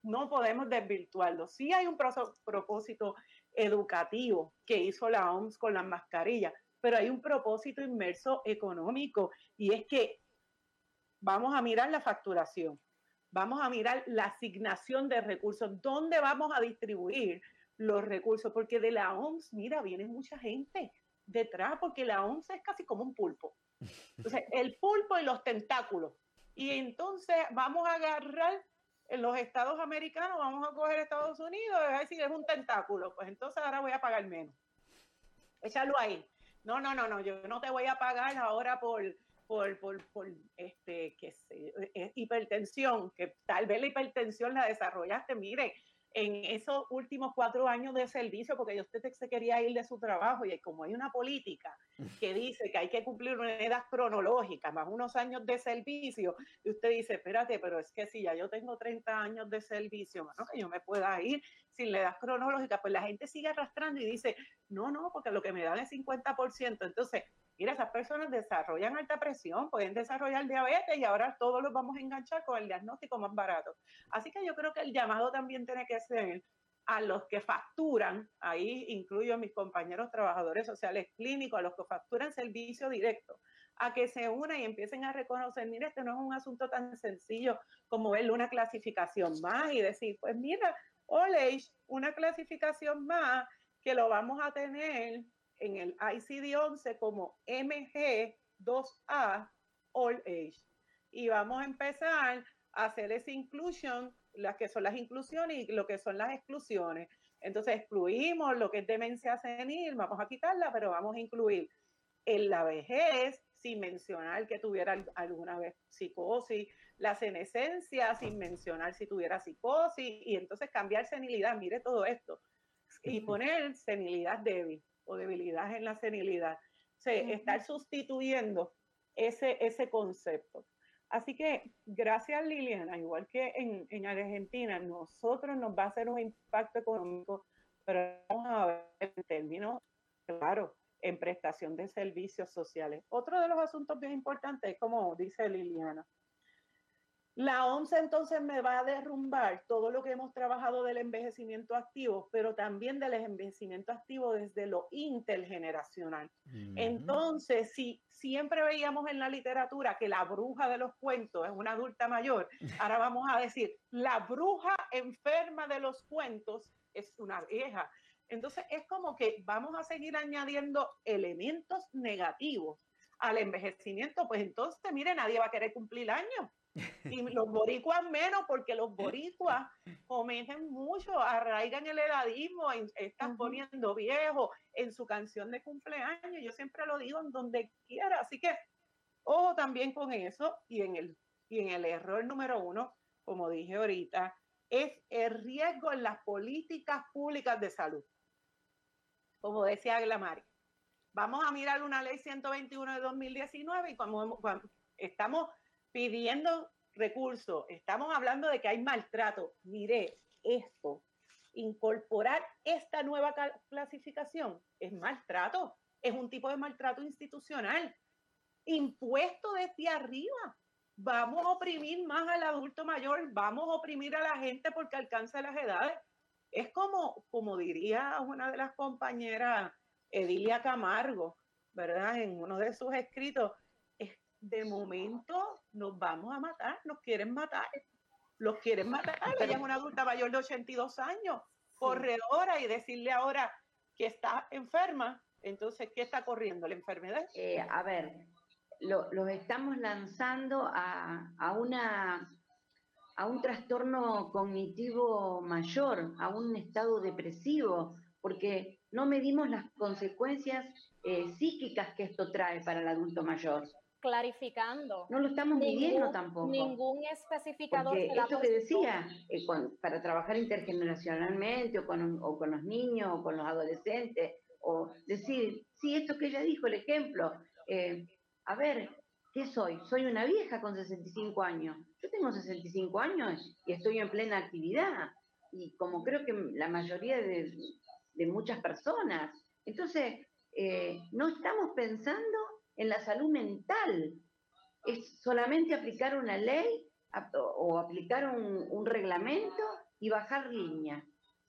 no podemos desvirtuarlo. Sí hay un propósito educativo que hizo la OMS con las mascarillas, pero hay un propósito inmerso económico y es que vamos a mirar la facturación, vamos a mirar la asignación de recursos, dónde vamos a distribuir los recursos, porque de la OMS, mira, viene mucha gente detrás, porque la OMS es casi como un pulpo. Entonces, el pulpo y los tentáculos. Y entonces vamos a agarrar en los estados americanos, vamos a coger Estados Unidos y a decir es un tentáculo, pues entonces ahora voy a pagar menos. Échalo ahí. No, no, no, no, yo no te voy a pagar ahora por, por, por, por este, que eh, hipertensión, que tal vez la hipertensión la desarrollaste, mire, en esos últimos cuatro años de servicio, porque usted se quería ir de su trabajo y como hay una política que dice que hay que cumplir una edad cronológica, más unos años de servicio, y usted dice, espérate, pero es que si ya yo tengo 30 años de servicio, ¿no? que yo me pueda ir sin la edad cronológica, pues la gente sigue arrastrando y dice, no, no, porque lo que me dan es 50%. Entonces, Mira, esas personas desarrollan alta presión, pueden desarrollar diabetes y ahora todos los vamos a enganchar con el diagnóstico más barato. Así que yo creo que el llamado también tiene que ser a los que facturan, ahí incluyo a mis compañeros trabajadores sociales clínicos, a los que facturan servicio directo, a que se unan y empiecen a reconocer, mira, este no es un asunto tan sencillo como verle una clasificación más y decir, pues mira, Ole, una clasificación más que lo vamos a tener en el ICD-11 como MG2A All Age. Y vamos a empezar a hacer esa inclusión, las que son las inclusiones y lo que son las exclusiones. Entonces excluimos lo que es demencia senil, vamos a quitarla, pero vamos a incluir en la vejez, sin mencionar que tuviera alguna vez psicosis, la senescencia sin mencionar si tuviera psicosis, y entonces cambiar senilidad, mire todo esto, y poner senilidad débil o debilidad en la senilidad. O sea, estar sustituyendo ese, ese concepto. Así que gracias Liliana, igual que en, en, Argentina, nosotros nos va a hacer un impacto económico, pero vamos a ver en términos, claro, en prestación de servicios sociales. Otro de los asuntos bien importantes es como dice Liliana, la OMS entonces me va a derrumbar todo lo que hemos trabajado del envejecimiento activo, pero también del envejecimiento activo desde lo intergeneracional. Entonces, si siempre veíamos en la literatura que la bruja de los cuentos es una adulta mayor, ahora vamos a decir, la bruja enferma de los cuentos es una vieja. Entonces, es como que vamos a seguir añadiendo elementos negativos al envejecimiento, pues entonces, mire, nadie va a querer cumplir años y los boricuas menos, porque los boricuas cometen mucho, arraigan el edadismo, están poniendo viejo en su canción de cumpleaños. Yo siempre lo digo en donde quiera. Así que, ojo también con eso. Y en el, y en el error número uno, como dije ahorita, es el riesgo en las políticas públicas de salud. Como decía Glamari. Vamos a mirar una ley 121 de 2019 y cuando estamos pidiendo recursos, estamos hablando de que hay maltrato. Mire, esto, incorporar esta nueva clasificación es maltrato, es un tipo de maltrato institucional, impuesto desde arriba. Vamos a oprimir más al adulto mayor, vamos a oprimir a la gente porque alcanza las edades. Es como, como diría una de las compañeras, Edilia Camargo, ¿verdad? En uno de sus escritos, de momento nos vamos a matar, nos quieren matar, los quieren matar. Ella es una adulta mayor de 82 años, corredora, y decirle ahora que está enferma, entonces, ¿qué está corriendo? ¿La enfermedad? Eh, a ver, los estamos lanzando a, a, una, a un trastorno cognitivo mayor, a un estado depresivo, porque no medimos las consecuencias eh, psíquicas que esto trae para el adulto mayor clarificando. No lo estamos midiendo tampoco. Ningún especificador. Porque esto que decía, eh, para trabajar intergeneracionalmente o con, o con los niños o con los adolescentes, o decir, sí, esto que ella dijo, el ejemplo, eh, a ver, ¿qué soy? Soy una vieja con 65 años. Yo tengo 65 años y estoy en plena actividad. Y como creo que la mayoría de, de muchas personas. Entonces, eh, no estamos pensando en la salud mental. Es solamente aplicar una ley o aplicar un, reglamento y bajar línea.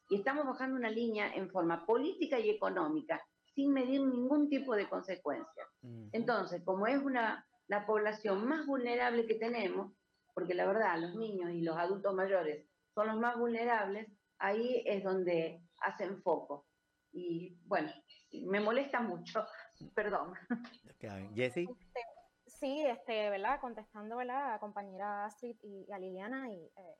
Y estamos bajando una línea en forma política y económica, sin medir ningún tipo de consecuencia. Entonces, como es una, la población más vulnerable que tenemos, porque la verdad los niños y los adultos mayores son los más vulnerables, ahí es donde hacen foco. Y bueno, me molesta mucho Perdón. Jessy. Este, sí, este, ¿verdad? Contestando, ¿verdad? A compañera Astrid y a Liliana y eh,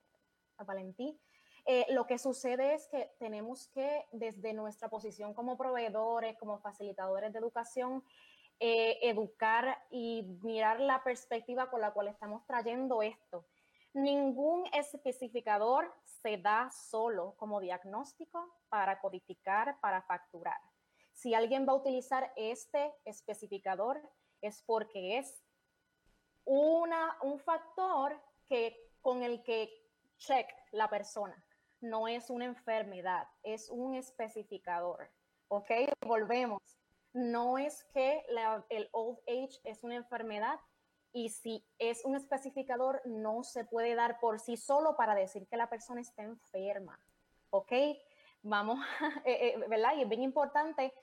a Valentín. Eh, lo que sucede es que tenemos que, desde nuestra posición como proveedores, como facilitadores de educación, eh, educar y mirar la perspectiva con la cual estamos trayendo esto. Ningún especificador se da solo como diagnóstico para codificar, para facturar. Si alguien va a utilizar este especificador es porque es una, un factor que, con el que check la persona. No es una enfermedad, es un especificador. ¿Ok? Volvemos. No es que el old age es una enfermedad y si es un especificador no se puede dar por sí solo para decir que la persona está enferma. ¿Ok? Vamos, eh, eh, ¿verdad? Y es bien importante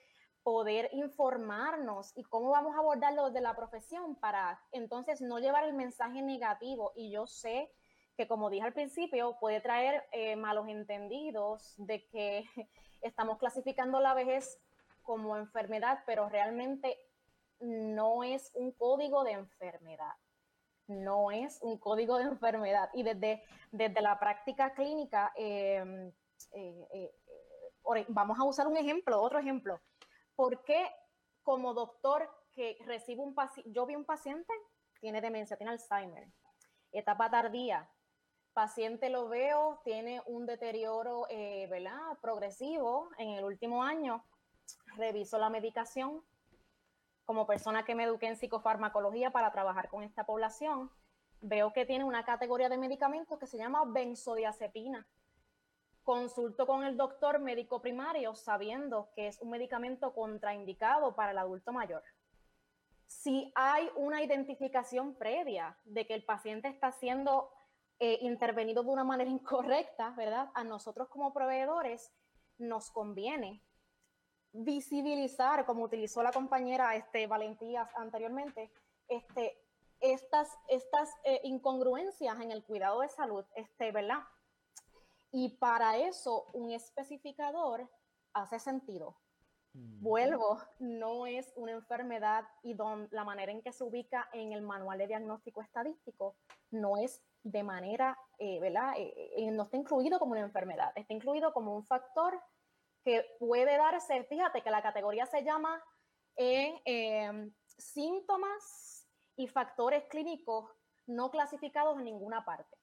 poder informarnos y cómo vamos a abordarlo de la profesión para entonces no llevar el mensaje negativo. Y yo sé que, como dije al principio, puede traer eh, malos entendidos de que estamos clasificando la vejez como enfermedad, pero realmente no es un código de enfermedad. No es un código de enfermedad. Y desde, desde la práctica clínica, vamos a usar un ejemplo, otro ejemplo. ¿Por qué como doctor que recibo un paciente, yo vi un paciente, tiene demencia, tiene Alzheimer, etapa tardía, paciente lo veo, tiene un deterioro, eh, ¿verdad? Progresivo en el último año, reviso la medicación, como persona que me eduqué en psicofarmacología para trabajar con esta población, veo que tiene una categoría de medicamentos que se llama benzodiazepina. Consulto con el doctor médico primario sabiendo que es un medicamento contraindicado para el adulto mayor. Si hay una identificación previa de que el paciente está siendo eh, intervenido de una manera incorrecta, ¿verdad? A nosotros como proveedores nos conviene visibilizar, como utilizó la compañera este, Valentía anteriormente, este, estas, estas eh, incongruencias en el cuidado de salud, este, ¿verdad? Y para eso un especificador hace sentido. Vuelvo, no es una enfermedad y don, la manera en que se ubica en el manual de diagnóstico estadístico no es de manera, eh, ¿verdad? Eh, no está incluido como una enfermedad, está incluido como un factor que puede darse, fíjate que la categoría se llama eh, síntomas y factores clínicos no clasificados en ninguna parte.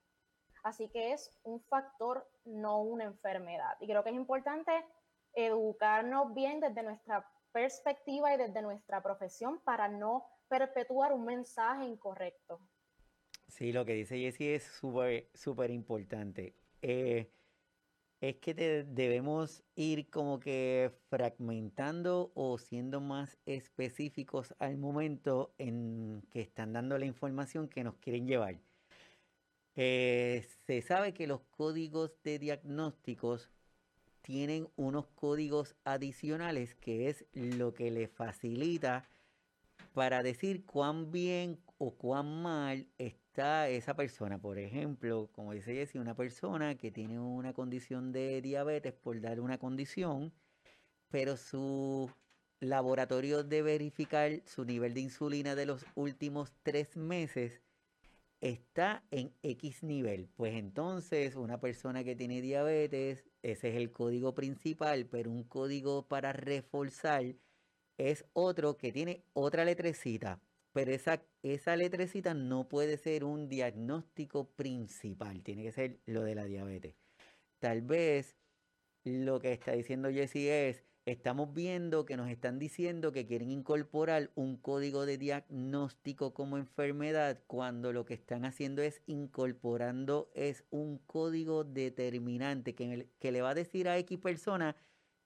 Así que es un factor, no una enfermedad. Y creo que es importante educarnos bien desde nuestra perspectiva y desde nuestra profesión para no perpetuar un mensaje incorrecto. Sí, lo que dice Jessie es súper, súper importante. Eh, es que debemos ir como que fragmentando o siendo más específicos al momento en que están dando la información que nos quieren llevar. Eh, se sabe que los códigos de diagnósticos tienen unos códigos adicionales que es lo que le facilita para decir cuán bien o cuán mal está esa persona, por ejemplo, como dice Jessy, una persona que tiene una condición de diabetes por dar una condición, pero su laboratorio de verificar su nivel de insulina de los últimos tres meses está en X nivel. Pues entonces una persona que tiene diabetes, ese es el código principal, pero un código para reforzar es otro que tiene otra letrecita pero esa, esa letrecita no puede ser un diagnóstico principal, tiene que ser lo de la diabetes. Tal vez lo que está diciendo Jesse es, estamos viendo que nos están diciendo que quieren incorporar un código de diagnóstico como enfermedad cuando lo que están haciendo es incorporando es un código determinante que, que le va a decir a X persona,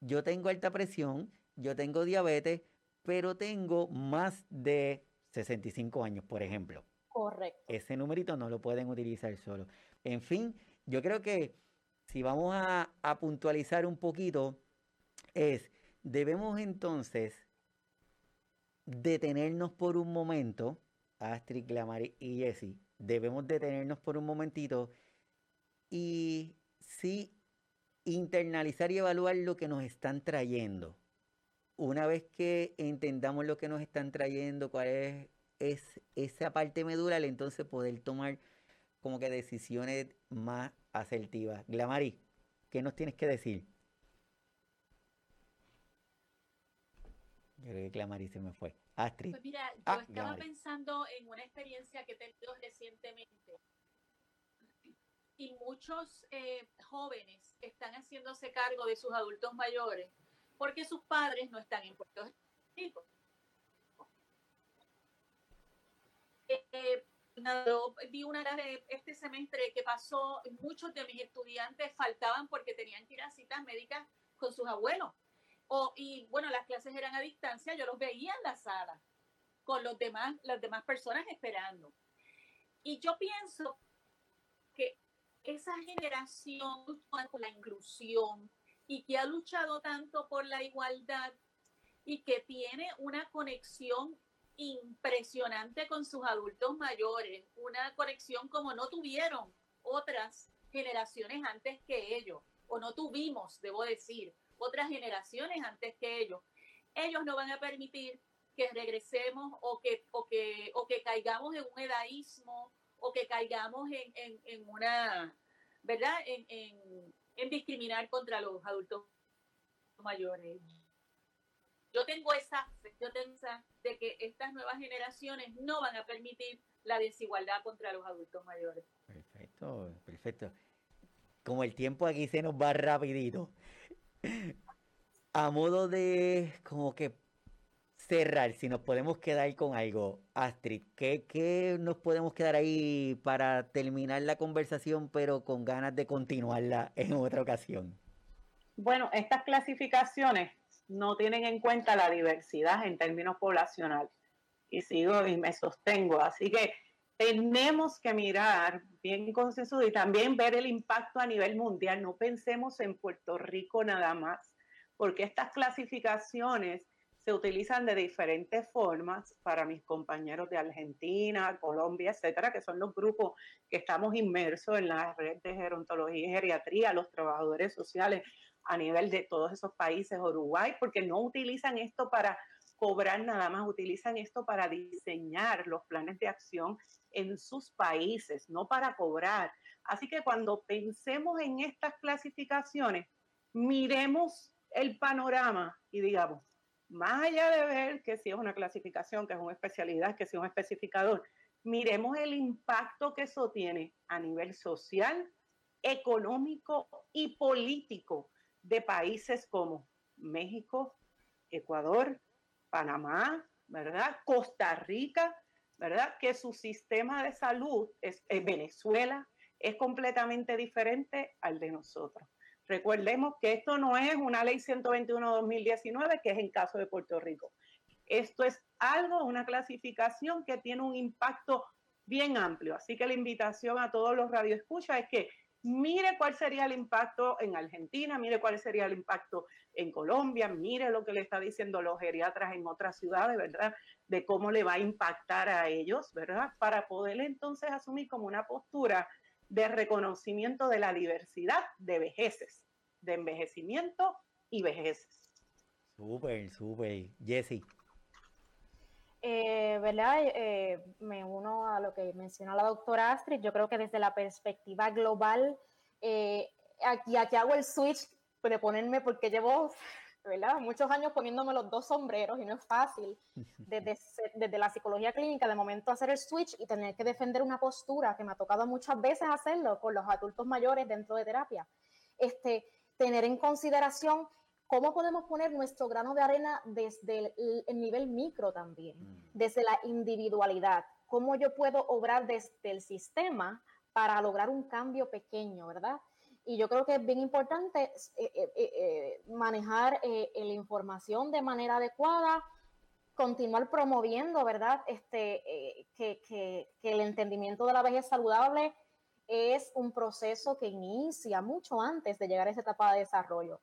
yo tengo alta presión, yo tengo diabetes, pero tengo más de 65 años, por ejemplo. Correcto. Ese numerito no lo pueden utilizar solo. En fin, yo creo que si vamos a, puntualizar un poquito, es, debemos entonces detenernos por un momento, Astrid, Glamari y Jessie, debemos detenernos por un momentito y sí internalizar y evaluar lo que nos están trayendo una vez que entendamos lo que nos están trayendo, cuál es, es esa parte medular, entonces poder tomar como que decisiones más asertivas. Glamari, ¿qué nos tienes que decir? Creo que Glamari se me fue. Astrid. Pues mira, yo ah, estaba pensando en una experiencia que he tenido recientemente. Y muchos eh, jóvenes están haciéndose cargo de sus adultos mayores porque sus padres no están en Puerto Rico. Eh, yo vi una de este semestre que pasó, muchos de mis estudiantes faltaban porque tenían que ir a citas médicas con sus abuelos. O, y bueno, las clases eran a distancia, yo los veía en la sala con los demás, las demás personas esperando. Y yo pienso que esa generación con la inclusión, y que ha luchado tanto por la igualdad y que tiene una conexión impresionante con sus adultos mayores, una conexión como no tuvieron otras generaciones antes que ellos, o no tuvimos, debo decir, otras generaciones antes que ellos. Ellos no van a permitir que regresemos o que, o que, o que caigamos en un edaísmo o que caigamos en, en, en una, ¿verdad? En, en, en discriminar contra los adultos mayores. yo tengo esa yo tengo esa de que estas nuevas generaciones no van a permitir la desigualdad contra los adultos mayores. Perfecto, perfecto. Como el tiempo aquí se nos va rapidito. A modo de como que cerrar, si nos podemos quedar con algo, Astrid, ¿qué, ¿qué, nos podemos quedar ahí para terminar la conversación, pero con ganas de continuarla en otra ocasión? Bueno, estas clasificaciones no tienen en cuenta la diversidad en términos poblacionales. Y sigo y me sostengo. Así que tenemos que mirar bien consensuado y también ver el impacto a nivel mundial. No pensemos en Puerto Rico nada más, porque estas clasificaciones se utilizan de diferentes formas para mis compañeros de Argentina, Colombia, etcétera, que son los grupos que estamos inmersos en la red de gerontología y geriatría, los trabajadores sociales a nivel de todos esos países, Uruguay, porque no utilizan esto para cobrar nada más, utilizan esto para diseñar los planes de acción en sus países, no para cobrar. Así que cuando pensemos en estas clasificaciones, miremos el panorama y digamos, más allá de ver que si es una clasificación, que es una especialidad, que si es un especificador, miremos el impacto que eso tiene a nivel social, económico y político de países como México, Ecuador, Panamá, ¿verdad? Costa Rica, ¿verdad? Que su sistema de salud es, en Venezuela es completamente diferente al de nosotros. Recordemos que esto no es una ley 121-2019, que es en caso de Puerto Rico. Esto es algo, una clasificación que tiene un impacto bien amplio. Así que la invitación a todos los radioescuchas es que mire cuál sería el impacto en Argentina, mire cuál sería el impacto en Colombia, mire lo que le está diciendo los geriatras en otras ciudades, ¿verdad? De cómo le va a impactar a ellos, ¿verdad? Para poder entonces asumir como una postura de reconocimiento de la diversidad de vejeces, de envejecimiento y vejeces. Súper, súper. Jessie. Eh, ¿Verdad? Eh, me uno a lo que menciona la doctora Astrid. Yo creo que desde la perspectiva global, eh, aquí, aquí hago el switch de ponerme, porque llevo ¿verdad? muchos años poniéndome los dos sombreros y no es fácil desde, desde la psicología clínica de momento hacer el switch y tener que defender una postura que me ha tocado muchas veces hacerlo con los adultos mayores dentro de terapia. Este, tener en consideración cómo podemos poner nuestro grano de arena desde el, nivel micro también, mm. desde la individualidad, cómo yo puedo obrar desde el sistema para lograr un cambio pequeño, ¿verdad? Y yo creo que es bien importante eh, eh, eh, manejar la información de manera adecuada, continuar promoviendo, ¿verdad? Este, que, que, que el entendimiento de la vejez saludable es un proceso que inicia mucho antes de llegar a esa etapa de desarrollo.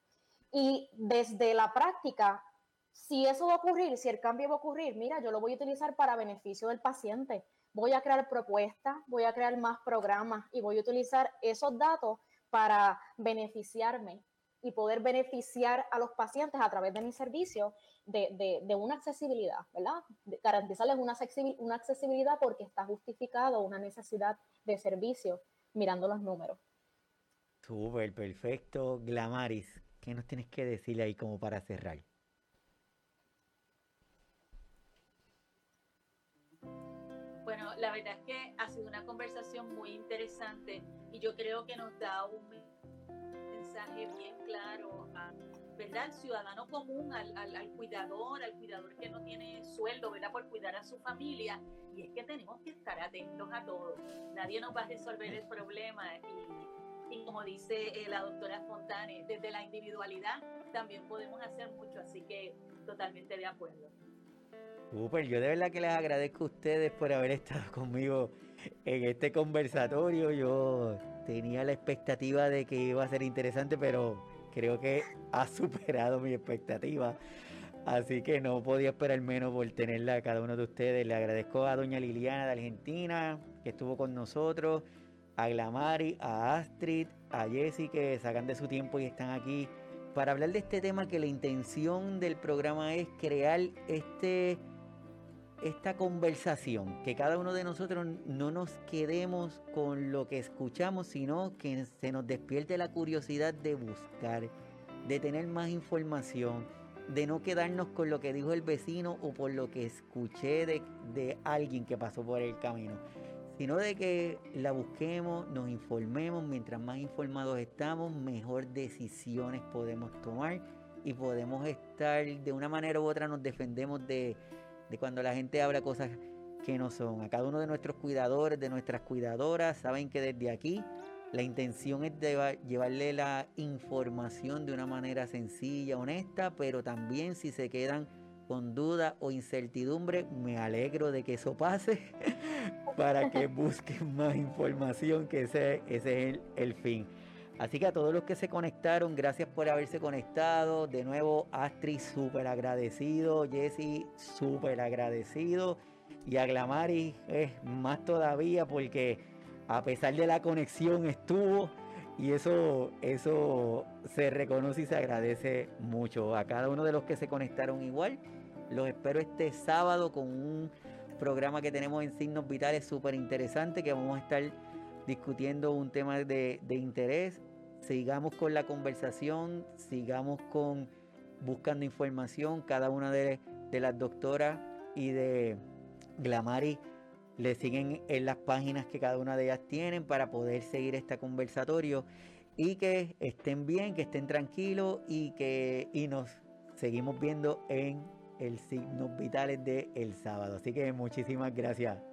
Y desde la práctica, si eso va a ocurrir, si el cambio va a ocurrir, mira, yo lo voy a utilizar para beneficio del paciente. Voy a crear propuestas, voy a crear más programas y voy a utilizar esos datos para beneficiarme y poder beneficiar a los pacientes a través de mi servicio de, de, una accesibilidad, ¿verdad? garantizarles una, accesibilidad porque está justificado una necesidad de servicio mirando los números. Súper, perfecto. Glamaris, ¿qué nos tienes que decir ahí como para cerrar? La verdad es que ha sido una conversación muy interesante y yo creo que nos da un mensaje bien claro ¿verdad? al ciudadano común, al, al, cuidador, al cuidador que no tiene sueldo ¿verdad? por cuidar a su familia. Y es que tenemos que estar atentos a todo. Nadie nos va a resolver el problema. Y, y como dice eh, la doctora Fontane, desde la individualidad también podemos hacer mucho. Así que totalmente de acuerdo. Super, yo de verdad que les agradezco a ustedes por haber estado conmigo en este conversatorio. Yo tenía la expectativa de que iba a ser interesante, pero creo que ha superado mi expectativa. Así que no podía esperar menos por tenerla a cada uno de ustedes. Le agradezco a doña Liliana de Argentina, que estuvo con nosotros, a Glamari, a Astrid, a Jessy, que sacan de su tiempo y están aquí para hablar de este tema que la intención del programa es crear este esta conversación, que cada uno de nosotros no nos quedemos con lo que escuchamos, sino que se nos despierte la curiosidad de buscar, de tener más información, de no quedarnos con lo que dijo el vecino o por lo que escuché de, de alguien que pasó por el camino, sino de que la busquemos, nos informemos, mientras más informados estamos, mejor decisiones podemos tomar y podemos estar de una manera u otra, nos defendemos de, cuando la gente habla cosas que no son. A cada uno de nuestros cuidadores, de nuestras cuidadoras, saben que desde aquí la intención es llevarle la información de una manera sencilla, honesta, pero también si se quedan con duda o incertidumbre, me alegro de que eso pase para que busquen más información, que ese, ese es el fin. Así que a todos los que se conectaron, gracias por haberse conectado. De nuevo, Astrid, súper agradecido. Jesse, súper agradecido. Y a Glamari es más todavía porque a pesar de la conexión estuvo y eso, eso se reconoce y se agradece mucho. A cada uno de los que se conectaron igual, los espero este sábado con un programa que tenemos en Signos Vitales súper interesante que vamos a estar discutiendo un tema de, de interés. Sigamos con la conversación, sigamos con buscando información. Cada una de, de las doctoras y de Glamari le siguen en las páginas que cada una de ellas tienen para poder seguir este conversatorio y que estén bien, que estén tranquilos y que y nos seguimos viendo en el Signos Vitales de sábado. Así que muchísimas gracias.